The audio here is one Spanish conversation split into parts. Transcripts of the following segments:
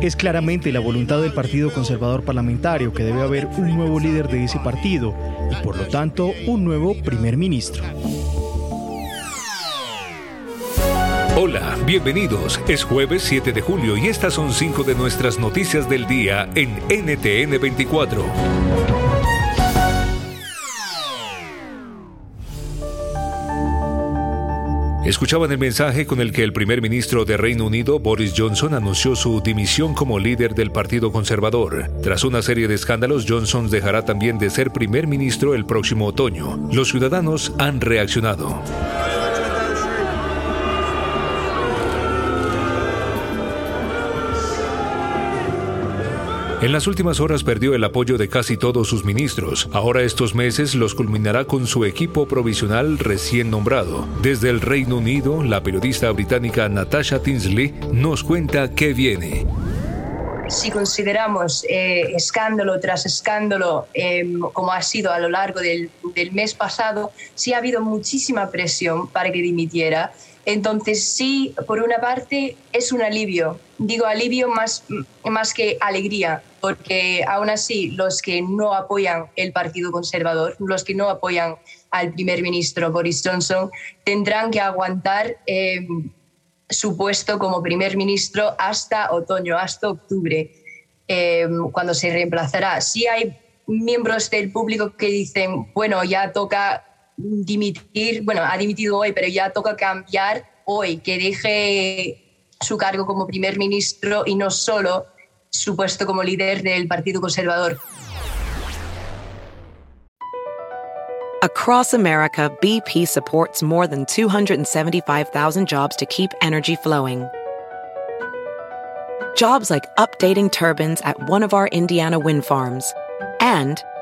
Es claramente la voluntad del Partido Conservador Parlamentario que debe haber un nuevo líder de ese partido y por lo tanto un nuevo primer ministro. Hola, bienvenidos. Es jueves 7 de julio y estas son cinco de nuestras noticias del día en NTN 24. Escuchaban el mensaje con el que el primer ministro de Reino Unido, Boris Johnson, anunció su dimisión como líder del Partido Conservador. Tras una serie de escándalos, Johnson dejará también de ser primer ministro el próximo otoño. Los ciudadanos han reaccionado. En las últimas horas perdió el apoyo de casi todos sus ministros. Ahora estos meses los culminará con su equipo provisional recién nombrado. Desde el Reino Unido, la periodista británica Natasha Tinsley nos cuenta qué viene si consideramos eh, escándalo tras escándalo, em, como ha sido a lo largo del, del, mes pasado, sí ha habido muchísima presión para que dimitiera. Entonces sí, por una parte es un alivio, digo alivio más, más que alegría, porque aún así los que no apoyan el Partido Conservador, los que no apoyan al primer ministro Boris Johnson, tendrán que aguantar eh, su puesto como primer ministro hasta otoño, hasta octubre, eh, cuando se reemplazará. Sí hay miembros del público que dicen, bueno, ya toca dimitir, bueno, ha dimitido hoy, pero ya toca cambiar hoy, que deje su cargo como primer ministro y no solo su puesto como líder del Partido Conservador. Across America, BP supports more than 275,000 jobs to keep energy flowing. Jobs like updating turbines at one of our Indiana wind farms and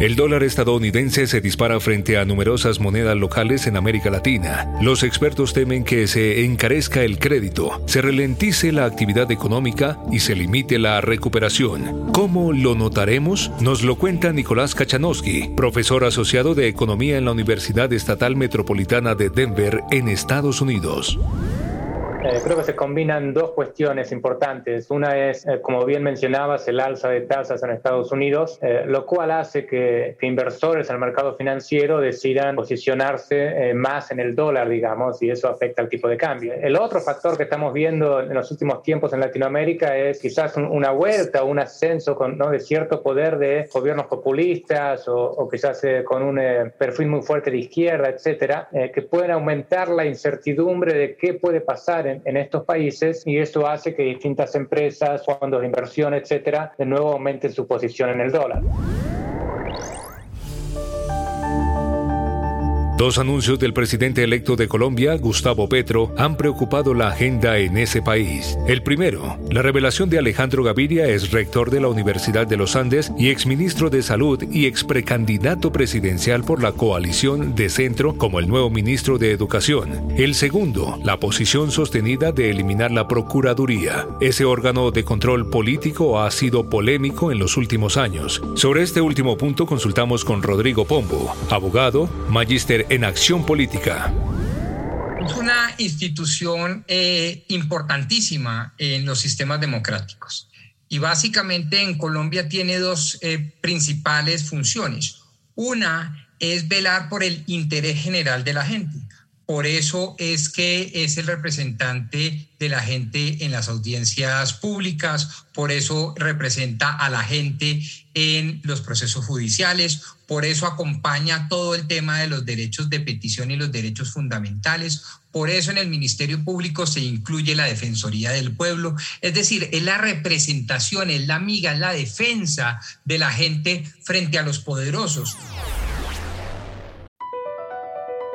El dólar estadounidense se dispara frente a numerosas monedas locales en América Latina. Los expertos temen que se encarezca el crédito, se ralentice la actividad económica y se limite la recuperación. ¿Cómo lo notaremos? Nos lo cuenta Nicolás Kachanowski, profesor asociado de Economía en la Universidad Estatal Metropolitana de Denver en Estados Unidos. Eh, creo que se combinan dos cuestiones importantes. Una es, eh, como bien mencionabas, el alza de tasas en Estados Unidos, eh, lo cual hace que, inversores en el mercado financiero decidan posicionarse más en el dólar, digamos, y eso afecta al tipo de cambio. El otro factor que estamos viendo en los últimos tiempos en Latinoamérica es quizás una vuelta, un ascenso con, ¿no? de cierto poder de gobiernos populistas o, o quizás con un perfil muy fuerte de izquierda, etcétera, que pueden aumentar la incertidumbre de qué puede pasar estos países y eso hace que distintas empresas, fondos de inversión, etcétera, de nuevo aumenten su posición en el dólar. Dos anuncios del presidente electo de Colombia, Gustavo Petro, han preocupado la agenda en ese país. El primero, la revelación de Alejandro Gaviria, es rector de la Universidad de los Andes y exministro de Salud y ex precandidato presidencial por la coalición de centro como el nuevo ministro de Educación. El segundo, la posición sostenida de eliminar la Procuraduría. Ese órgano de control político ha sido polémico en los últimos años. Sobre este último punto consultamos con Rodrigo Pombo, abogado, magíster en acción política. Es una institución eh, importantísima en los sistemas democráticos y básicamente en Colombia tiene dos eh, principales funciones. Una es velar por el interés general de la gente. Por eso es que es el representante de la gente en las audiencias públicas, por eso representa a la gente en los procesos judiciales, por eso acompaña todo el tema de los derechos de petición y los derechos fundamentales, por eso en el Ministerio Público se incluye la Defensoría del Pueblo, es decir, es la representación, es la amiga, es la defensa de la gente frente a los poderosos.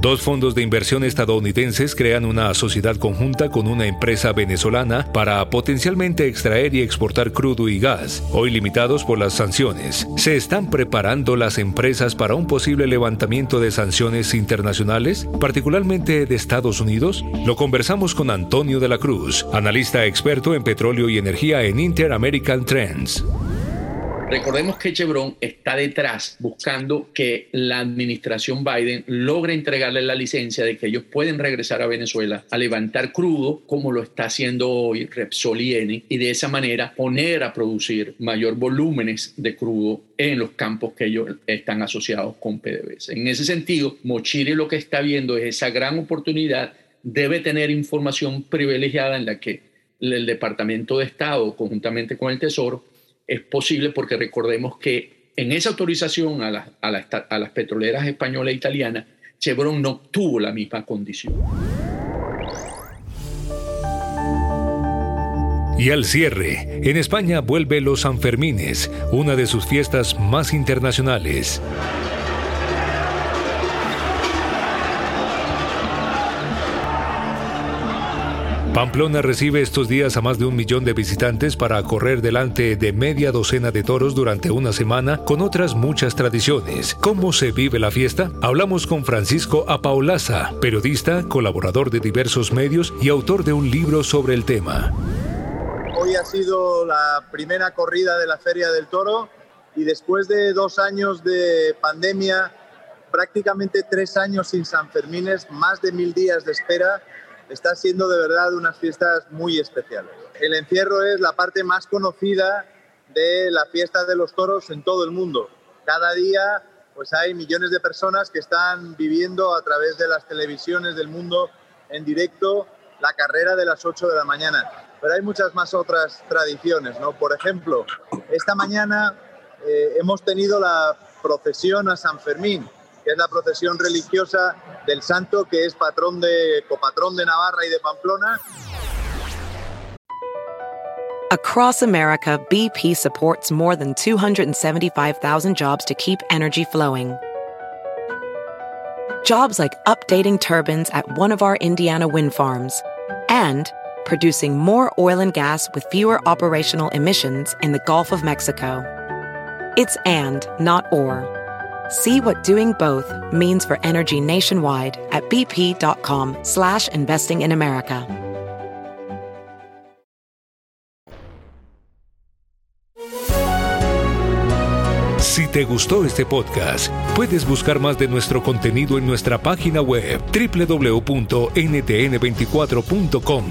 Dos fondos de inversión estadounidenses crean una sociedad conjunta con una empresa venezolana para potencialmente extraer y exportar crudo y gas, hoy limitados por las sanciones. ¿Se están preparando las empresas para un posible levantamiento de sanciones internacionales, particularmente de Estados Unidos? Lo conversamos con Antonio de la Cruz, analista experto en petróleo y energía en Inter-American Trends. Recordemos que Chevron está detrás buscando que la administración Biden logre entregarle la licencia de que ellos pueden regresar a Venezuela a levantar crudo como lo está haciendo hoy Repsol y Eni y de esa manera poner a producir mayor volúmenes de crudo en los campos que ellos están asociados con PDVSA. En ese sentido, Mochiri lo que está viendo es esa gran oportunidad, debe tener información privilegiada en la que el Departamento de Estado, conjuntamente con el Tesoro, es posible porque recordemos que en esa autorización a, a, las petroleras españolas e italianas, Chevron no tuvo la misma condición. Y al cierre, en España vuelve los Sanfermines, una de sus fiestas más internacionales. Pamplona recibe estos días a más de un millón de visitantes para correr delante de media docena de toros durante una semana con otras muchas tradiciones. ¿Cómo se vive la fiesta? Hablamos con Francisco Apaolaza, periodista, colaborador de diversos medios y autor de un libro sobre el tema. Hoy ha sido la primera corrida de la Feria del Toro y después de dos años de pandemia, prácticamente tres años sin Sanfermines, más de mil días de espera, está siendo de verdad unas fiestas muy especiales. El encierro es la parte más conocida de la fiesta de los toros en todo el mundo. Cada día pues hay millones de personas que están viviendo a través de las televisiones del mundo en directo la carrera de las 8 de la mañana. Pero hay muchas más otras tradiciones, ¿no? Por ejemplo, esta mañana eh, hemos tenido la procesión a San Fermín, que es la procesión religiosa del santo que es patrón de copatrón de Navarra y de Pamplona. Across America, BP supports more than 275,000 jobs to keep energy flowing. Jobs like updating turbines at one of our Indiana wind farms and producing more oil and gas with fewer operational emissions in the Gulf of Mexico. It's and, not or. See what doing both means for energy nationwide at bp.com slash investing in America. Si te gustó este podcast, puedes buscar más de nuestro contenido en nuestra página web www.ntn24.com.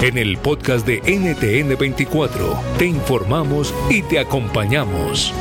En el podcast de NTN24 te informamos y te acompañamos.